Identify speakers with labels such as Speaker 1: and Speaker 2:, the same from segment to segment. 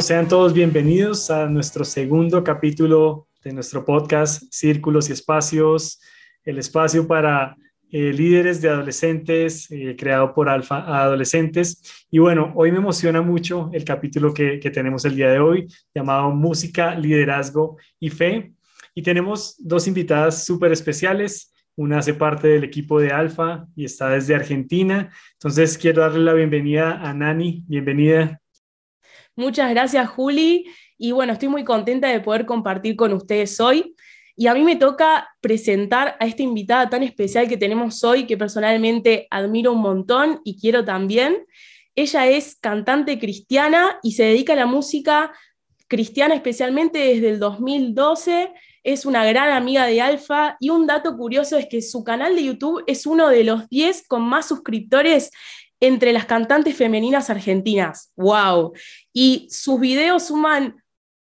Speaker 1: Sean todos bienvenidos a nuestro segundo capítulo de nuestro podcast Círculos y Espacios, el espacio para eh, líderes de adolescentes, eh, creado por Alfa Adolescentes. Y bueno, hoy me emociona mucho el capítulo que, que tenemos el día de hoy, llamado Música, Liderazgo y Fe. Y tenemos dos invitadas súper especiales. Una hace parte del equipo de Alfa y está desde Argentina. Entonces quiero darle la bienvenida a Nani. Bienvenida.
Speaker 2: Muchas gracias, Juli. Y bueno, estoy muy contenta de poder compartir con ustedes hoy. Y a mí me toca presentar a esta invitada tan especial que tenemos hoy, que personalmente admiro un montón y quiero también. Ella es cantante cristiana y se dedica a la música cristiana especialmente desde el 2012. Es una gran amiga de Alfa y un dato curioso es que su canal de YouTube es uno de los 10 con más suscriptores entre las cantantes femeninas argentinas. ¡Wow! Y sus videos suman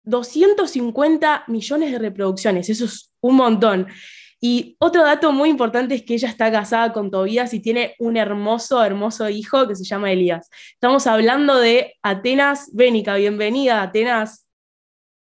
Speaker 2: 250 millones de reproducciones, eso es un montón. Y otro dato muy importante es que ella está casada con Tobías y tiene un hermoso, hermoso hijo que se llama Elías. Estamos hablando de Atenas Bénica. Bienvenida, Atenas.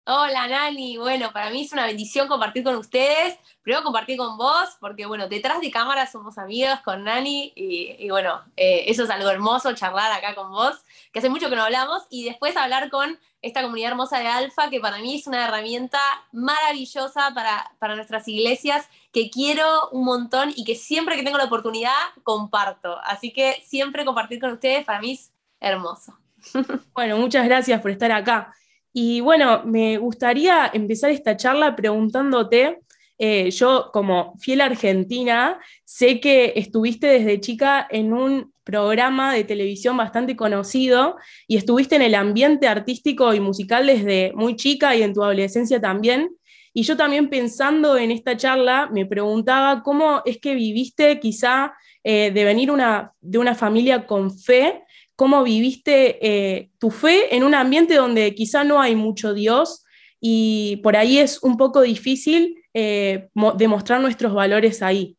Speaker 3: Hola Nani, bueno, para mí es una bendición compartir con ustedes. Primero compartir con vos, porque bueno, detrás de cámara somos amigas con Nani y, bueno, eh, eso es algo hermoso, charlar acá con vos, que hace mucho que no hablamos, y después hablar con esta comunidad hermosa de Alfa, que para mí es una herramienta maravillosa para, para nuestras iglesias, que quiero un montón y que siempre que tengo la oportunidad comparto. Así que siempre compartir con ustedes para mí es hermoso.
Speaker 2: Bueno, muchas gracias por estar acá. Y bueno, me gustaría empezar esta charla preguntándote, eh, yo como fiel argentina, sé que estuviste desde chica en un programa de televisión bastante conocido y estuviste en el ambiente artístico y musical desde muy chica y en tu adolescencia también. Y yo también pensando en esta charla, me preguntaba cómo es que viviste quizá eh, de venir una, de una familia con fe cómo viviste eh, tu fe en un ambiente donde quizá no hay mucho Dios y por ahí es un poco difícil eh, demostrar nuestros valores ahí.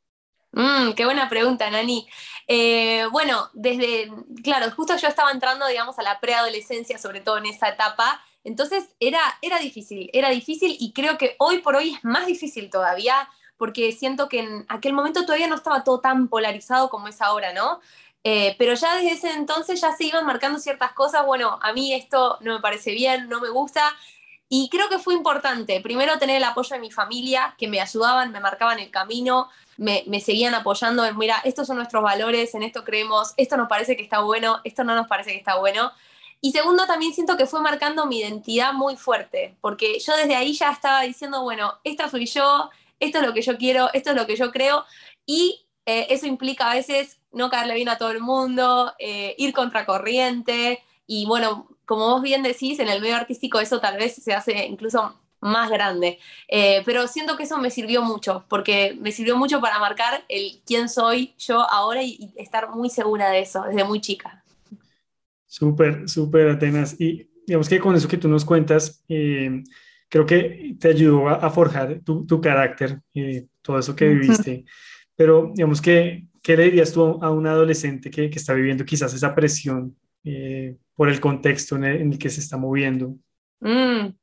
Speaker 3: Mm, qué buena pregunta, Nani. Eh, bueno, desde, claro, justo yo estaba entrando, digamos, a la preadolescencia, sobre todo en esa etapa, entonces era, era difícil, era difícil y creo que hoy por hoy es más difícil todavía porque siento que en aquel momento todavía no estaba todo tan polarizado como es ahora, ¿no? Eh, pero ya desde ese entonces ya se iban marcando ciertas cosas, bueno, a mí esto no me parece bien, no me gusta, y creo que fue importante, primero tener el apoyo de mi familia, que me ayudaban, me marcaban el camino, me, seguían apoyando en, mira, estos son nuestros valores, en esto creemos, esto nos parece que está bueno, esto no nos parece que está bueno. Y segundo, también siento que fue marcando mi identidad muy fuerte, porque yo desde ahí ya estaba diciendo, bueno, esta soy yo, esto es lo que yo quiero, esto es lo que yo creo, y eh, eso implica a veces no caerle bien a todo el mundo, eh, ir contracorriente y bueno, como vos bien decís, en el medio artístico eso tal vez se hace incluso más grande. Eh, pero siento que eso me sirvió mucho, porque me sirvió mucho para marcar el quién soy yo ahora y, estar muy segura de eso desde muy chica.
Speaker 1: Súper, súper, Atenas. Y digamos que con eso que tú nos cuentas, eh, creo que te ayudó a, forjar tu, tu carácter, todo eso que viviste. Pero digamos que ¿Qué le dirías tú a un adolescente que, está viviendo quizás esa presión eh, por el contexto en el, que se está moviendo?
Speaker 3: Mm.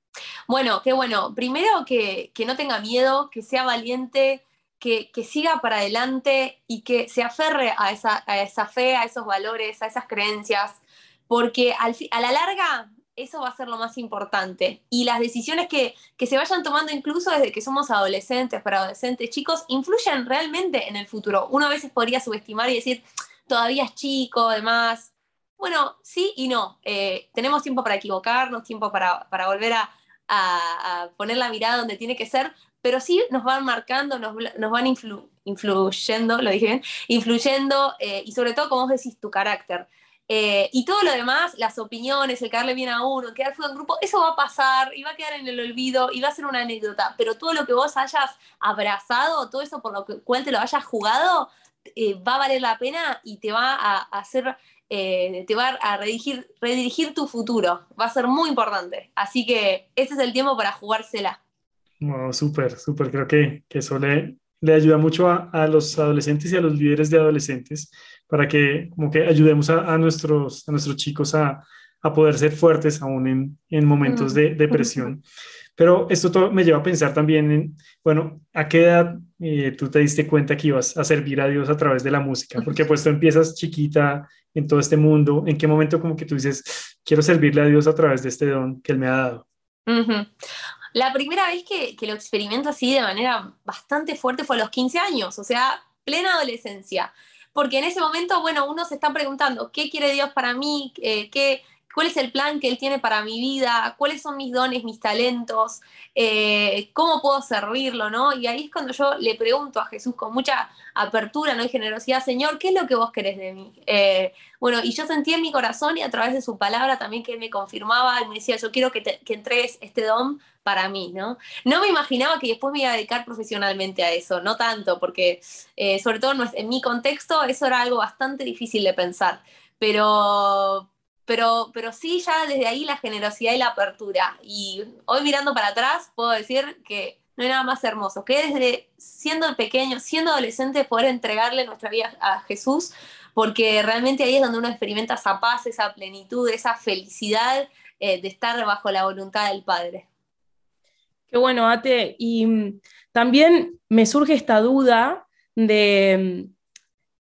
Speaker 3: Bueno, qué bueno. Primero que, no tenga miedo, que sea valiente, que, siga para adelante y que se aferre a esa, a esa, fe, a esos valores, a esas creencias, porque al, a la larga eso va a ser lo más importante. Y las decisiones que, se vayan tomando incluso desde que somos adolescentes, para adolescentes, chicos, influyen realmente en el futuro. Uno a veces podría subestimar y decir, todavía es chico, además. Bueno, sí y no. Eh, tenemos tiempo para equivocarnos, tiempo para, volver a, poner la mirada donde tiene que ser, pero sí nos van marcando, nos, van influyendo, lo dije influyendo eh, y sobre todo, como vos decís, tu carácter. Eh, y todo lo demás, las opiniones, el caerle bien a uno, el quedar fuera en grupo, eso va a pasar y va a quedar en el olvido y va a ser una anécdota. Pero todo lo que vos hayas abrazado, todo eso por lo cual te lo hayas jugado, eh, va a valer la pena y te va a hacer, eh, te va a redirigir, redirigir tu futuro. Va a ser muy importante. Así que ese es el tiempo para jugársela.
Speaker 1: Wow, súper, súper. Creo que, que eso le, le ayuda mucho a, a, los adolescentes y a los líderes de adolescentes para que como que ayudemos a, nuestros, a nuestros chicos a, a poder ser fuertes aún en, momentos de depresión. Pero esto me lleva a pensar también en, bueno, ¿a qué edad eh, tú te diste cuenta que ibas a servir a Dios a través de la música? Porque pues tú empiezas chiquita en todo este mundo, ¿en qué momento como que tú dices, quiero servirle a Dios a través de este don que Él me ha dado?
Speaker 3: La primera vez que, que, lo experimento así de manera bastante fuerte fue a los 15 años, o sea, plena adolescencia. Porque en ese momento, bueno, uno se está preguntando, ¿qué quiere Dios para mí? Eh, ¿qué, cuál es el plan que Él tiene para mi vida, cuáles son mis dones, mis talentos, eh, cómo puedo servirlo, ¿no? Y ahí es cuando yo le pregunto a Jesús con mucha apertura, ¿no? Y generosidad, Señor, ¿qué es lo que vos querés de mí? Eh, bueno, y yo sentí en mi corazón y a través de su palabra también que me confirmaba y me decía, yo quiero que, que entregues este don para mí, ¿no? No me imaginaba que después me iba a dedicar profesionalmente a eso, no tanto, porque eh, sobre todo en mi contexto eso era algo bastante difícil de pensar, pero, pero, pero sí ya desde ahí la generosidad y la apertura. Y hoy mirando para atrás puedo decir que no hay nada más hermoso, que desde siendo pequeño, siendo adolescente, poder entregarle nuestra vida a Jesús, porque realmente ahí es donde uno experimenta esa paz, esa plenitud, esa felicidad eh, de estar bajo la voluntad del Padre.
Speaker 2: Qué bueno, Ate. Y mm, también me surge esta duda de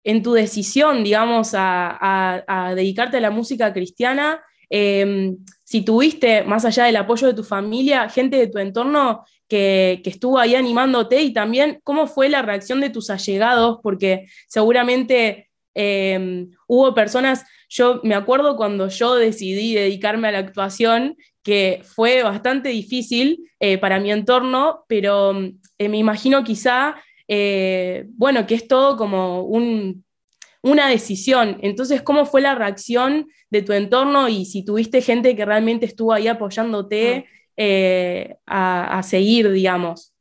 Speaker 2: en tu decisión, digamos, a, dedicarte a la música cristiana, em, si tuviste, más allá del apoyo de tu familia, gente de tu entorno que, estuvo ahí animándote y también cómo fue la reacción de tus allegados, porque seguramente em, hubo personas, yo me acuerdo cuando yo decidí dedicarme a la actuación, que fue bastante difícil eh, para mi entorno, pero eh, me imagino quizá eh, bueno, que es todo como una decisión. Entonces, ¿cómo fue la reacción de tu entorno y si tuviste gente que realmente estuvo ahí apoyándote eh, a, seguir, digamos?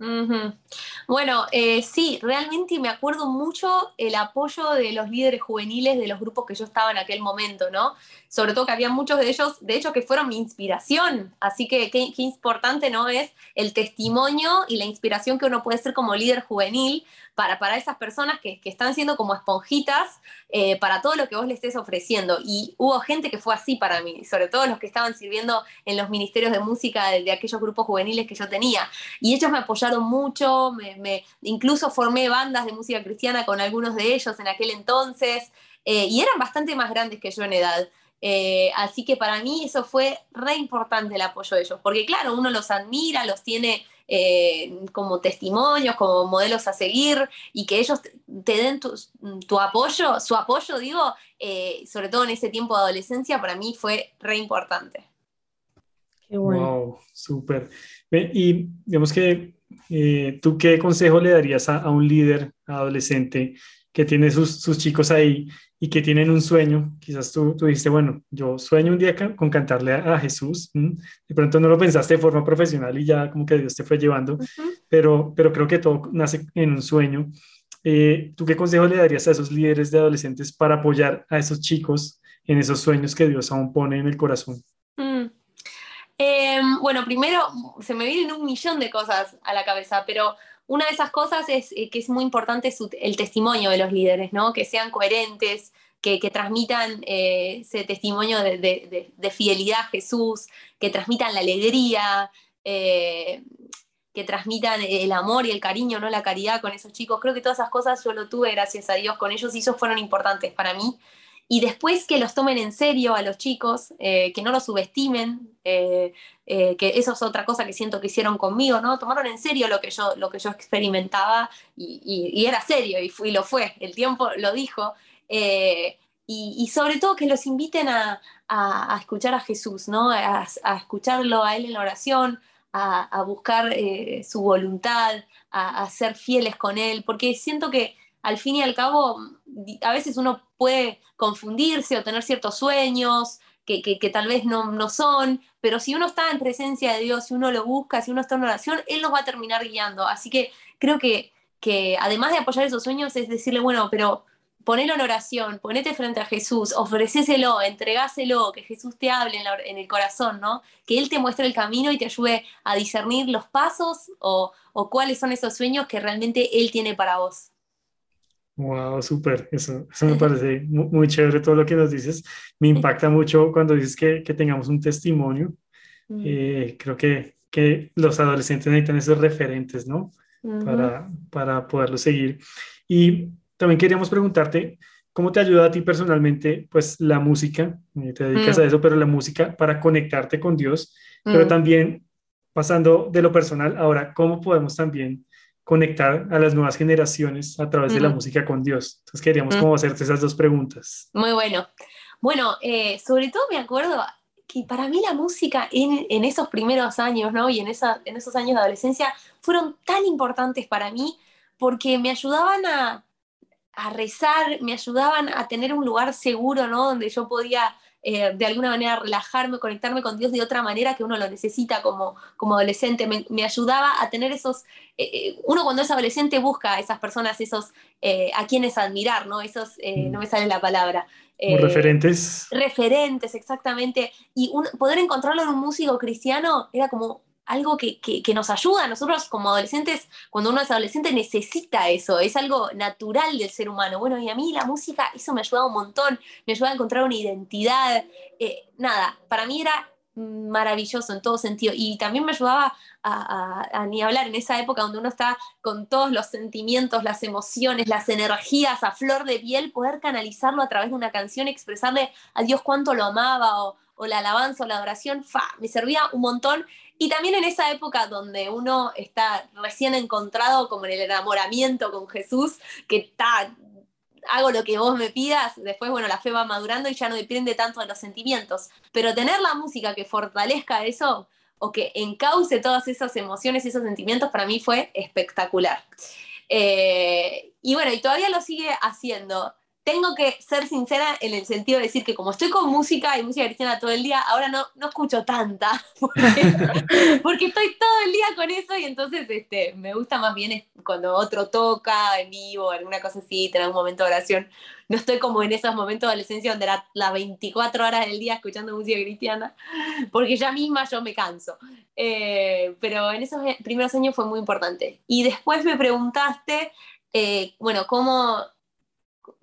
Speaker 3: Bueno, eh, sí, realmente me acuerdo mucho el apoyo de los líderes juveniles de los grupos que yo estaba en aquel momento, ¿no? Sobre todo que había muchos de ellos, de hecho, que fueron mi inspiración. Así que qué, importante, ¿no? Es el testimonio y la inspiración que uno puede ser como líder juvenil para, para esas personas que, están siendo como esponjitas eh, para todo lo que vos le estés ofreciendo. Y hubo gente que fue así para mí, sobre todo los que estaban sirviendo en los ministerios de música de, de aquellos grupos juveniles que yo tenía. Y ellos me apoyaron mucho, me, incluso formé bandas de música cristiana con algunos de ellos en aquel entonces, eh, y eran bastante más grandes que yo en edad. Eh, así que para mí eso fue re importante el apoyo de ellos, porque claro, uno los admira, los tiene eh, como testimonios, como modelos a seguir, y que ellos te den tu, apoyo, su apoyo, digo, sobre todo en ese tiempo de adolescencia, para mí fue re importante.
Speaker 1: Qué bueno. Wow, súper. Y digamos que eh, ¿tú qué consejo le darías a, un líder adolescente que tiene sus, sus, chicos ahí y que tienen un sueño? Quizás tú, tú dijiste, bueno, yo sueño un día con cantarle a, Jesús. De pronto no lo pensaste de forma profesional y ya como que Dios te fue llevando, pero, pero creo que todo nace en un sueño. Eh, ¿Tú qué consejo le darías a esos líderes de adolescentes para apoyar a esos chicos en esos sueños que Dios aún pone en el corazón?
Speaker 3: Em, bueno, primero se me vienen un millón de cosas a la cabeza, pero una de esas cosas es eh, que es muy importante el testimonio de los líderes, ¿no? Que sean coherentes, que, transmitan eh, ese testimonio de, fidelidad a Jesús, que transmitan la alegría, eh, que transmitan el amor y el cariño, ¿no? La caridad con esos chicos. Creo que todas esas cosas yo lo tuve, gracias a Dios, con ellos y esos fueron importantes para mí y después que los tomen en serio a los chicos, eh, que no los subestimen, eh, eh, que eso es otra cosa que siento que hicieron conmigo, ¿no? Tomaron en serio lo que yo, lo que yo experimentaba y, era serio y, lo fue, el tiempo lo dijo. Y, sobre todo que los inviten a, escuchar a Jesús, ¿no? A, escucharlo a Él en la oración, a, buscar su voluntad, a ser fieles con Él, porque siento que al fin y al cabo, a veces uno puede confundirse o tener ciertos sueños que, tal vez no, son, pero si uno está en presencia de Dios, si uno lo busca, si uno está en oración, Él nos va a terminar guiando. Así que creo que, que además de apoyar esos sueños, es decirle, bueno, pero ponelo en oración, ponete frente a Jesús, ofrecéselo, entregáselo, que Jesús te hable en, el corazón, ¿no? Que Él te muestre el camino y te ayude a discernir los pasos o, o cuáles son esos sueños que realmente Él tiene para vos.
Speaker 1: Wow, súper, eso, eso me parece muy, chévere todo lo que nos dices. Me impacta mucho cuando dices que, que tengamos un testimonio. Mm. Eh, creo que, que los adolescentes necesitan esos referentes, ¿no? para, para poderlo seguir. Y también queríamos preguntarte, ¿cómo te ayuda a ti personalmente, pues la música, eh, te dedicas a mm. eso, pero la música para conectarte con Dios, pero mm. también pasando de lo personal, ahora, ¿cómo podemos también conectar a las nuevas generaciones a través de la música con Dios? Entonces queríamos como hacerte esas dos preguntas.
Speaker 3: Muy bueno. Bueno, eh, sobre todo me acuerdo que para mí la música en, en esos primeros años, ¿no? Y en, esa, en esos años de adolescencia fueron tan importantes para mí porque me ayudaban a, a rezar, me ayudaban a tener un lugar seguro, ¿no? Donde yo podía eh, de alguna manera relajarme, conectarme con Dios de otra manera que uno lo necesita como, como adolescente. Me, ayudaba a tener esos, eh, eh, uno cuando es adolescente busca a esas personas, esos a quienes admirar, ¿no? Esos, no me sale la palabra.
Speaker 1: referentes.
Speaker 3: Referentes, exactamente. Y poder encontrarlo en un músico cristiano era como algo que, nos ayuda. Nosotros como adolescentes, cuando uno es adolescente, necesita eso, es algo natural del ser humano. Bueno, y a mí la música, eso me ayudaba un montón, me ayudaba a encontrar una identidad. Eh, nada, para mí era maravilloso en todo sentido. Y también me ayudaba a, ni hablar en esa época donde uno está con todos los sentimientos, las emociones, las energías a flor de piel, poder canalizarlo a través de una canción, expresarle a Dios cuánto lo amaba o, o la alabanza o la adoración, fa, me servía un montón y también en esa época donde uno está recién encontrado como en el enamoramiento con Jesús, que está, hago lo que vos me pidas, después, bueno, la fe va madurando y ya no depende tanto de los sentimientos. Pero tener la música que fortalezca eso o que encauce todas esas emociones y esos sentimientos, para mí fue espectacular. Eh, y bueno, y todavía lo sigue haciendo tengo que ser sincera en el sentido de decir que como estoy con música y música cristiana todo el día, ahora no, no escucho tanta, porque, estoy todo el día con eso y entonces este, me gusta más bien cuando otro toca en vivo, alguna cosa así, tener un momento de oración. No estoy como en esos momentos de adolescencia donde era las 24 horas del día escuchando música cristiana, porque ya misma yo me canso. Eh, pero en esos primeros años fue muy importante. Y después me preguntaste, eh, bueno, cómo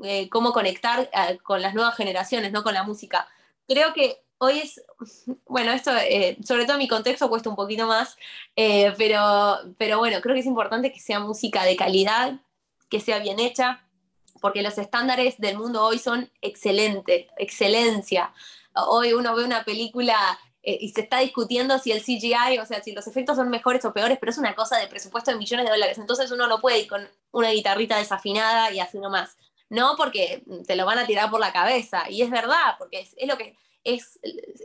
Speaker 3: eh, cómo conectar eh, con las nuevas generaciones, no con la música. Creo que hoy es, bueno, esto eh, sobre todo en mi contexto cuesta un poquito más, pero, pero bueno, creo que es importante que sea música de calidad, que sea bien hecha, porque los estándares del mundo hoy son excelente, excelencia. Hoy uno ve una película y se está discutiendo si el CGI, o sea, si los efectos son mejores o peores, pero es una cosa de presupuesto de millones de dólares. Entonces uno no puede ir con una guitarrita desafinada y así nomás no porque te lo van a tirar por la cabeza. Y es verdad, porque es, lo que es,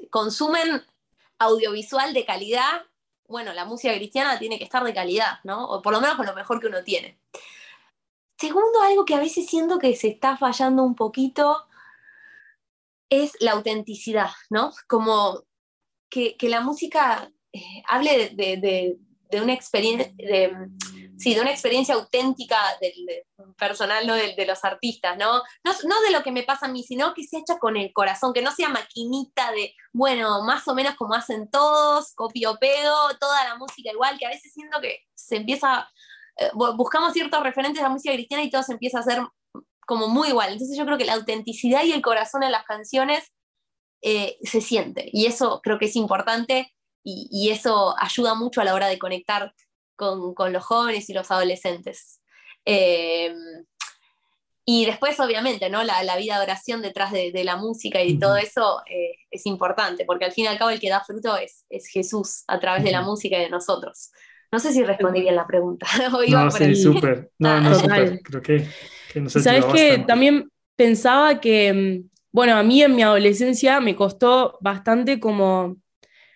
Speaker 3: consumen audiovisual de calidad. Bueno, la música cristiana tiene que estar de calidad, ¿no? O por lo menos con lo mejor que uno tiene. Segundo, algo que a veces siento que se está fallando un poquito es la autenticidad, ¿no? Como que, la música eh, hable de, de, una experiencia, sí, de una experiencia auténtica del, personal, ¿no? De, los artistas, ¿no? ¿no? de lo que me pasa a mí, sino que sea hecha con el corazón, que no sea maquinita de, bueno, más o menos como hacen todos, copio pedo, toda la música igual, que a veces siento que se empieza, eh, buscamos ciertos referentes de la música cristiana y todo se empieza a hacer como muy igual. Entonces yo creo que la autenticidad y el corazón en las canciones eh, se siente, y eso creo que es importante. Y eso ayuda mucho a la hora de conectar con, los jóvenes y los adolescentes. Eh, y después, obviamente, ¿no? La, vida de oración detrás de, la música y todo eso eh, es importante, porque al fin y al cabo el que da fruto es, Jesús a través de la música y de nosotros. No sé si respondí bien la pregunta.
Speaker 1: no, sí, súper. No, ah, no, súper. Creo que, que nos
Speaker 2: ¿Sabes que También pensaba que, mm, bueno, a mí en mi adolescencia me costó bastante como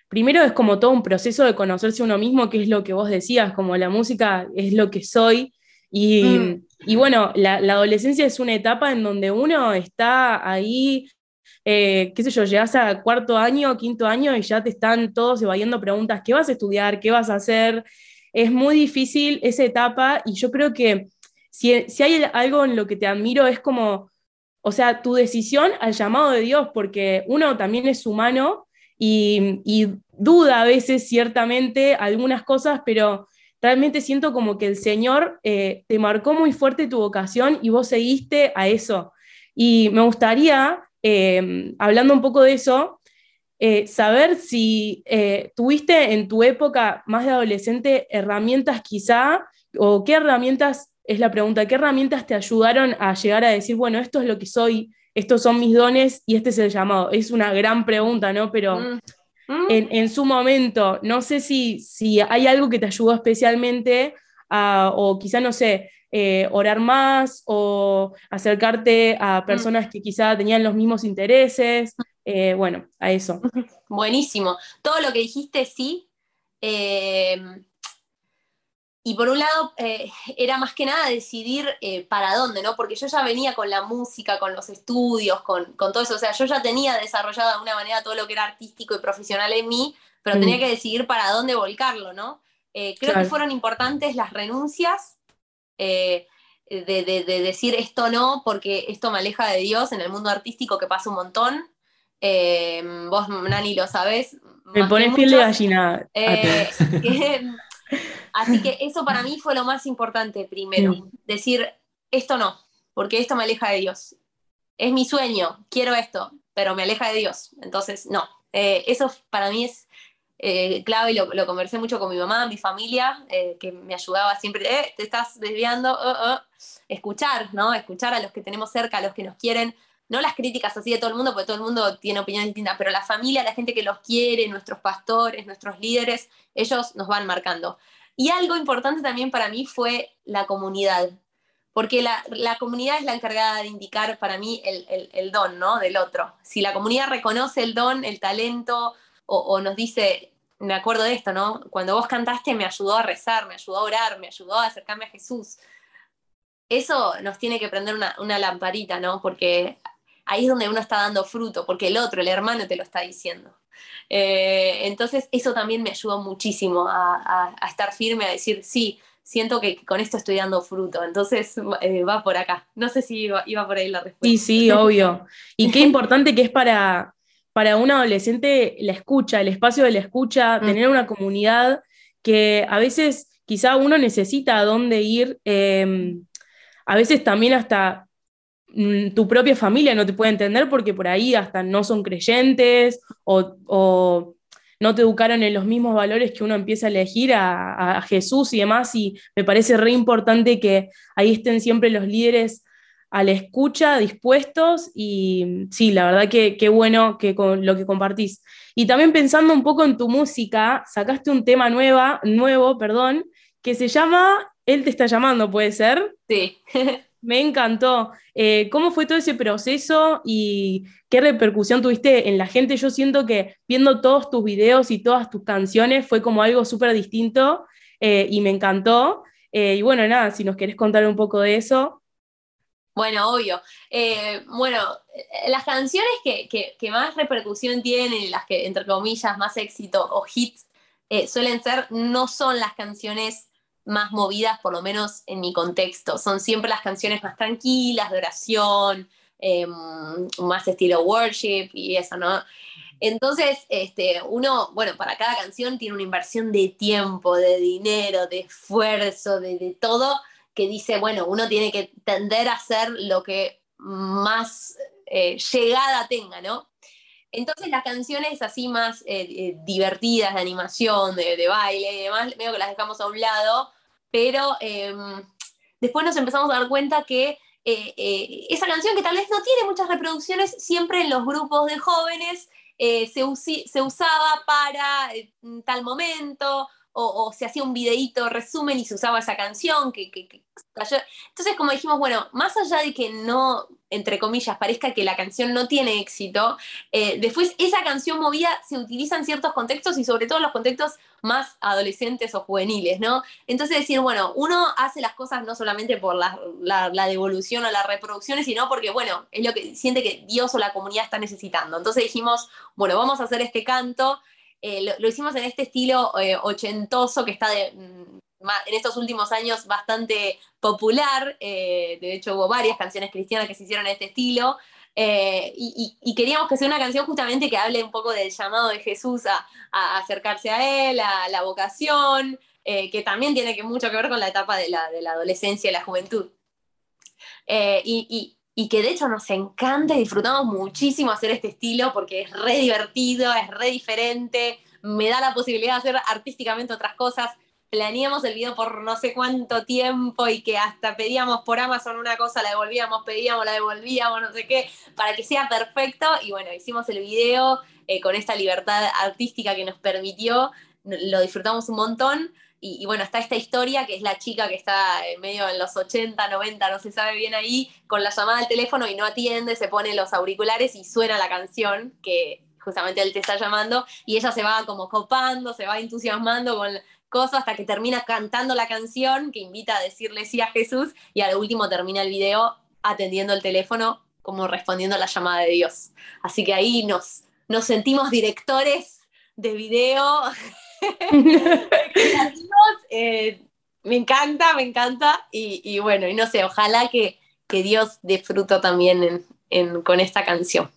Speaker 2: primero es como todo un proceso de conocerse uno mismo, que es lo que vos decías, como la música es lo que soy. Y, mm. bueno, la, adolescencia es una etapa en donde uno está ahí, eh, qué sé yo, llegas a cuarto año, quinto año y ya te están todos evadiendo preguntas, ¿qué vas a estudiar? ¿Qué vas a hacer? Es muy difícil esa etapa y yo creo que si, si hay algo en lo que te admiro es como, o sea, tu decisión al llamado de Dios, porque uno también es humano y, duda a veces ciertamente algunas cosas, pero realmente siento como que el Señor eh, te marcó muy fuerte tu vocación y vos seguiste a eso. Y me gustaría, eh, hablando un poco de eso, eh, saber si tuviste en tu época más de adolescente herramientas quizá, o qué herramientas, es la pregunta, qué herramientas te ayudaron a llegar a decir, bueno, esto es lo que soy, estos son mis dones y este es el llamado. Es una gran pregunta, ¿no? Pero mm. Mm. en, su momento, no sé si, si hay algo que te ayudó especialmente o quizá, no sé, eh, orar más o acercarte a mm. personas que quizá tenían los mismos intereses. Eh, bueno, a eso.
Speaker 3: Buenísimo. Todo lo que dijiste, sí. Eh, y por un lado, eh, era más que nada decidir eh, para dónde, ¿no? Porque yo ya venía con la música, con los estudios, con, todo eso. O sea, yo ya tenía desarrollado de alguna manera todo lo que era artístico y profesional en mí, pero tenía mm. que decidir para dónde volcarlo, ¿no? Eh, creo que fueron importantes las renuncias, de, decir esto no, porque esto me aleja de Dios en el mundo artístico que pasa un montón. vos, Nani, lo sabés.
Speaker 2: Me pones piel de gallina.
Speaker 3: Así que eso para mí fue lo más importante primero, decir, esto no, porque esto me aleja de Dios. Es mi sueño, quiero esto, pero me aleja de Dios. Entonces, no. Eh, eso para mí es eh, clave y lo, conversé mucho con mi mamá, mi familia, eh, que me ayudaba siempre, te estás desviando, uh, uh". escuchar, ¿no? Escuchar a los que tenemos cerca, a los que nos quieren, no las críticas así de todo el mundo, porque todo el mundo tiene opiniones distintas, pero la familia, la gente que los quiere, nuestros pastores, nuestros líderes, ellos nos van marcando. Y algo importante también para mí fue la comunidad, porque la, comunidad es la encargada de indicar para mí el, don ¿no? del otro. Si la comunidad reconoce el don, el talento, o, nos dice, me acuerdo de esto, ¿no? Cuando vos cantaste me ayudó a rezar, me ayudó a orar, me ayudó a acercarme a Jesús. Eso nos tiene que prender una, una lamparita, ¿no? Porque ahí es donde uno está dando fruto, porque el otro, el hermano, te lo está diciendo. Eh, entonces, eso también me ayudó muchísimo a, estar firme, a decir, sí, siento que con esto estoy dando fruto. Entonces, eh, va por acá. No sé si iba, por ahí la respuesta.
Speaker 2: Sí, sí, obvio. Y qué importante que es para, para un adolescente la escucha, el espacio de la escucha, mm. tener una comunidad que a veces quizá uno necesita a dónde ir. Em, a veces también hasta tu propia familia no te puede entender porque por ahí hasta no son creyentes o, no te educaron en los mismos valores que uno empieza a elegir a, Jesús y demás. Y me parece re importante que ahí estén siempre los líderes a la escucha, dispuestos. Y sí, la verdad que qué bueno que con lo que compartís. Y también pensando un poco en tu música, sacaste un tema nueva, nuevo, perdón, que se llama Él te está llamando, ¿puede ser?
Speaker 3: Sí.
Speaker 2: Me encantó. Eh, ¿Cómo fue todo ese proceso y qué repercusión tuviste en la gente? Yo siento que viendo todos tus videos y todas tus canciones fue como algo súper distinto eh, y me encantó. Eh, y bueno, nada, si nos querés contar un poco de eso.
Speaker 3: Bueno, obvio. bueno, las canciones que, que, más repercusión tienen, las que, entre comillas, más éxito o hits, suelen ser, no son las canciones más movidas, por lo menos en mi contexto. Son siempre las canciones más tranquilas, de oración, em, más estilo worship y eso, ¿no? Entonces, este, uno, bueno, para cada canción tiene una inversión de tiempo, de dinero, de esfuerzo, de, todo, que dice, bueno, uno tiene que tender a hacer lo que más eh, llegada tenga, ¿no? Entonces las canciones así más eh, eh, divertidas, de animación, de, de, baile y demás, medio que las dejamos a un lado pero em, después nos empezamos a dar cuenta que eh, eh, esa canción que tal vez no tiene muchas reproducciones, siempre en los grupos de jóvenes eh, se, usaba para tal momento o, se hacía un videíto resumen y se usaba esa canción que, Entonces, como dijimos, bueno, más allá de que no, entre comillas, parezca que la canción no tiene éxito, eh, después esa canción movida se utiliza en ciertos contextos y sobre todo en los contextos más adolescentes o juveniles, ¿no? Entonces decir, bueno, uno hace las cosas no solamente por la, devolución o las reproducciones, sino porque, bueno, es lo que siente que Dios o la comunidad está necesitando. Entonces dijimos, bueno, vamos a hacer este canto eh, lo, hicimos en este estilo eh, ochentoso que está mm, en estos últimos años bastante popular. Eh, de hecho, hubo varias canciones cristianas que se hicieron en este estilo. Y, queríamos que sea una canción justamente que hable un poco del llamado de Jesús a, acercarse a Él, a la vocación. que también tiene que, mucho que ver con la etapa de la, adolescencia y la juventud. Y, que de hecho nos encanta y disfrutamos muchísimo hacer este estilo porque es re divertido, es re diferente, me da la posibilidad de hacer artísticamente otras cosas planeamos el video por no sé cuánto tiempo y que hasta pedíamos por Amazon una cosa, la devolvíamos, pedíamos, la devolvíamos, no sé qué, para que sea perfecto. Y bueno, hicimos el video eh, con esta libertad artística que nos permitió, lo disfrutamos un montón. Y, bueno, está esta historia que es la chica que está en medio en los 80, 90, no se sabe bien ahí, con la llamada al teléfono y no atiende, se pone los auriculares y suena la canción que justamente él te está llamando y ella se va como copando, se va entusiasmando con cosas hasta que termina cantando la canción que invita a decirle sí a Jesús y al último termina el video atendiendo el teléfono como respondiendo a la llamada de Dios. Así que ahí nos, nos sentimos directores de video. Eh, me encanta, me encanta y, bueno, y no sé, ojalá que, que Dios dé fruto también con esta canción.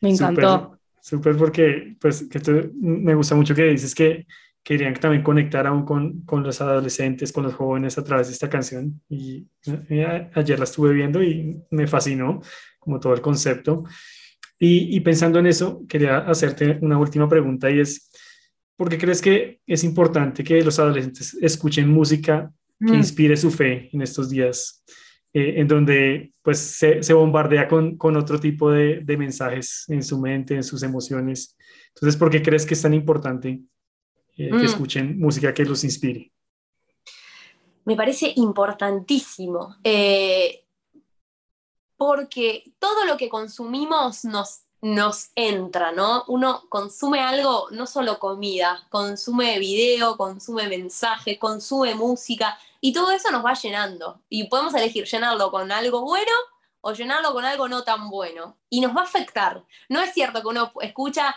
Speaker 2: Me encantó.
Speaker 1: Súper porque pues que me gusta mucho que dices que querían también conectar aún con, con, los adolescentes, con los jóvenes a través de esta canción. Y eh, ayer la estuve viendo y me fascinó como todo el concepto. Y, y, pensando en eso, quería hacerte una última pregunta y es, ¿por qué crees que es importante que los adolescentes escuchen música que mm. inspire su fe en estos días? Eh, en donde pues se, se bombardea con, con, otro tipo de, de mensajes en su mente, en sus emociones. Entonces, ¿por qué crees que es tan importante eh, que mm. escuchen música que los inspire.
Speaker 3: Me parece importantísimo, eh, porque todo lo que consumimos nos, nos entra, ¿no? Uno consume algo, no solo comida, consume video, consume mensaje, consume música, y todo eso nos va llenando. Y podemos elegir llenarlo con algo bueno o llenarlo con algo no tan bueno. Y nos va a afectar. No es cierto que uno escucha,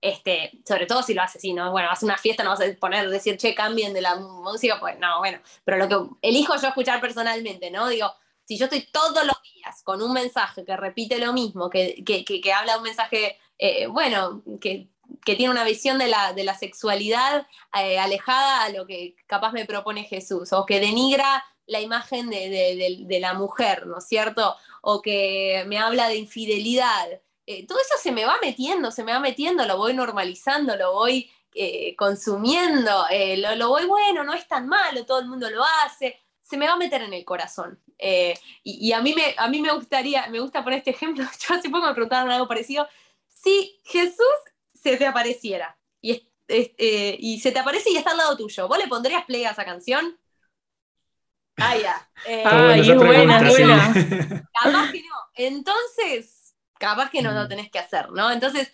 Speaker 3: este, sobre todo si lo hace así, ¿no? Bueno, hace una fiesta, no vas a poner, decir, che, cambien de la música, pues no, bueno, pero lo que elijo yo escuchar personalmente, ¿no? Digo, si yo estoy todos los días con un mensaje que repite lo mismo, que, que, que, habla un mensaje, eh, bueno, que, tiene una visión de la, de la sexualidad eh, alejada a lo que capaz me propone Jesús, o que denigra la imagen de, de, la mujer, ¿no es cierto? O que me habla de infidelidad. Eh, todo eso se me va metiendo, se me va metiendo, lo voy normalizando, lo voy consumiendo, eh, lo, voy, bueno, no es tan malo, todo el mundo lo hace, se me va a meter en el corazón. Y, a, mí me, a mí me gustaría, me gusta poner este ejemplo, yo hace poco me preguntaron algo parecido, si Jesús se te apareciera y, y se te aparece y está al lado tuyo, ¿vos le pondrías play a esa canción? Ah, ya.
Speaker 2: Ay, buena, buena.
Speaker 3: que no. Entonces, capaz que no lo mm. tenés que hacer, ¿no? Entonces,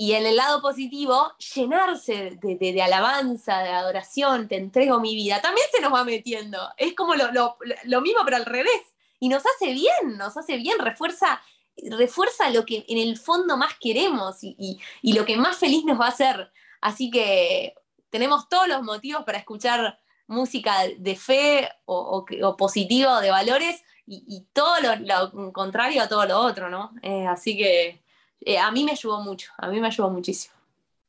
Speaker 3: y en el lado positivo, llenarse de, alabanza, de adoración, te entrego mi vida, también se nos va metiendo. Es como lo, mismo, pero al revés. Y nos hace bien, nos hace bien, refuerza, refuerza lo que en el fondo más queremos y, lo que más feliz nos va a hacer. Así que tenemos todos los motivos para escuchar música de fe o, o positivo, de valores, y, todo lo, contrario a todo lo otro, ¿no? Eh, así que eh, a mí me ayudó mucho, a mí me ayudó muchísimo.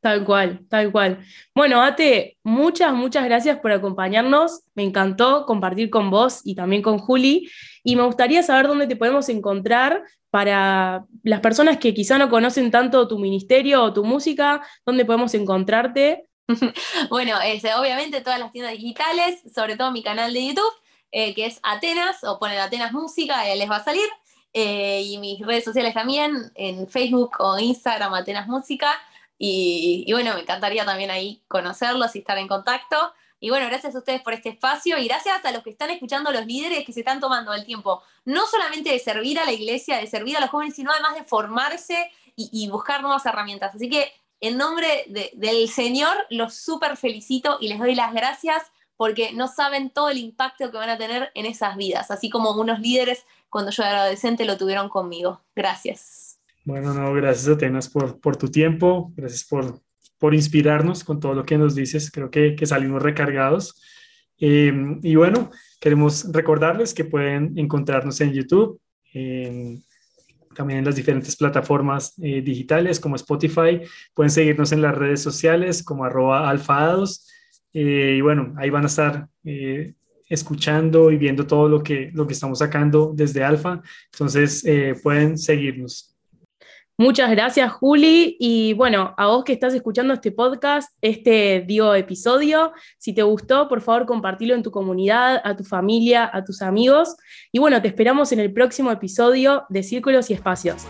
Speaker 2: Tal cual, tal cual. Bueno, Ate, muchas, muchas gracias por acompañarnos. Me encantó compartir con vos y también con Juli. Y me gustaría saber dónde te podemos encontrar para las personas que quizá no conocen tanto tu ministerio o tu música, dónde podemos encontrarte.
Speaker 3: bueno, este, obviamente todas las tiendas digitales, sobre todo mi canal de YouTube. Eh, que es Atenas, o ponen Atenas Música, les va a salir. Eh, y mis redes sociales también, en Facebook o Instagram, Atenas Música. Y, bueno, me encantaría también ahí conocerlos y estar en contacto. Y bueno, gracias a ustedes por este espacio y gracias a los que están escuchando, los líderes que se están tomando el tiempo, no solamente de servir a la iglesia, de servir a los jóvenes, sino además de formarse y, buscar nuevas herramientas. Así que en nombre del Señor, los súper felicito y les doy las gracias porque no saben todo el impacto que van a tener en esas vidas, así como unos líderes cuando yo era adolescente lo tuvieron conmigo. Gracias.
Speaker 1: Bueno, no, gracias Atenas por, por tu tiempo, gracias por, por inspirarnos con todo lo que nos dices, creo que, que salimos recargados. Eh, y bueno, queremos recordarles que pueden encontrarnos en YouTube, también en las diferentes plataformas eh, digitales como Spotify, pueden seguirnos en las redes sociales como arroba alfados y bueno, ahí van a estar escuchando y viendo todo lo que, lo que estamos sacando desde Alfa. Entonces, pueden seguirnos.
Speaker 2: Muchas gracias, Juli. Y bueno, a vos que estás escuchando este podcast, este dio episodio, si te gustó, por favor, compartilo en tu comunidad, a tu familia, a tus amigos. Y bueno, te esperamos en el próximo episodio de Círculos y Espacios.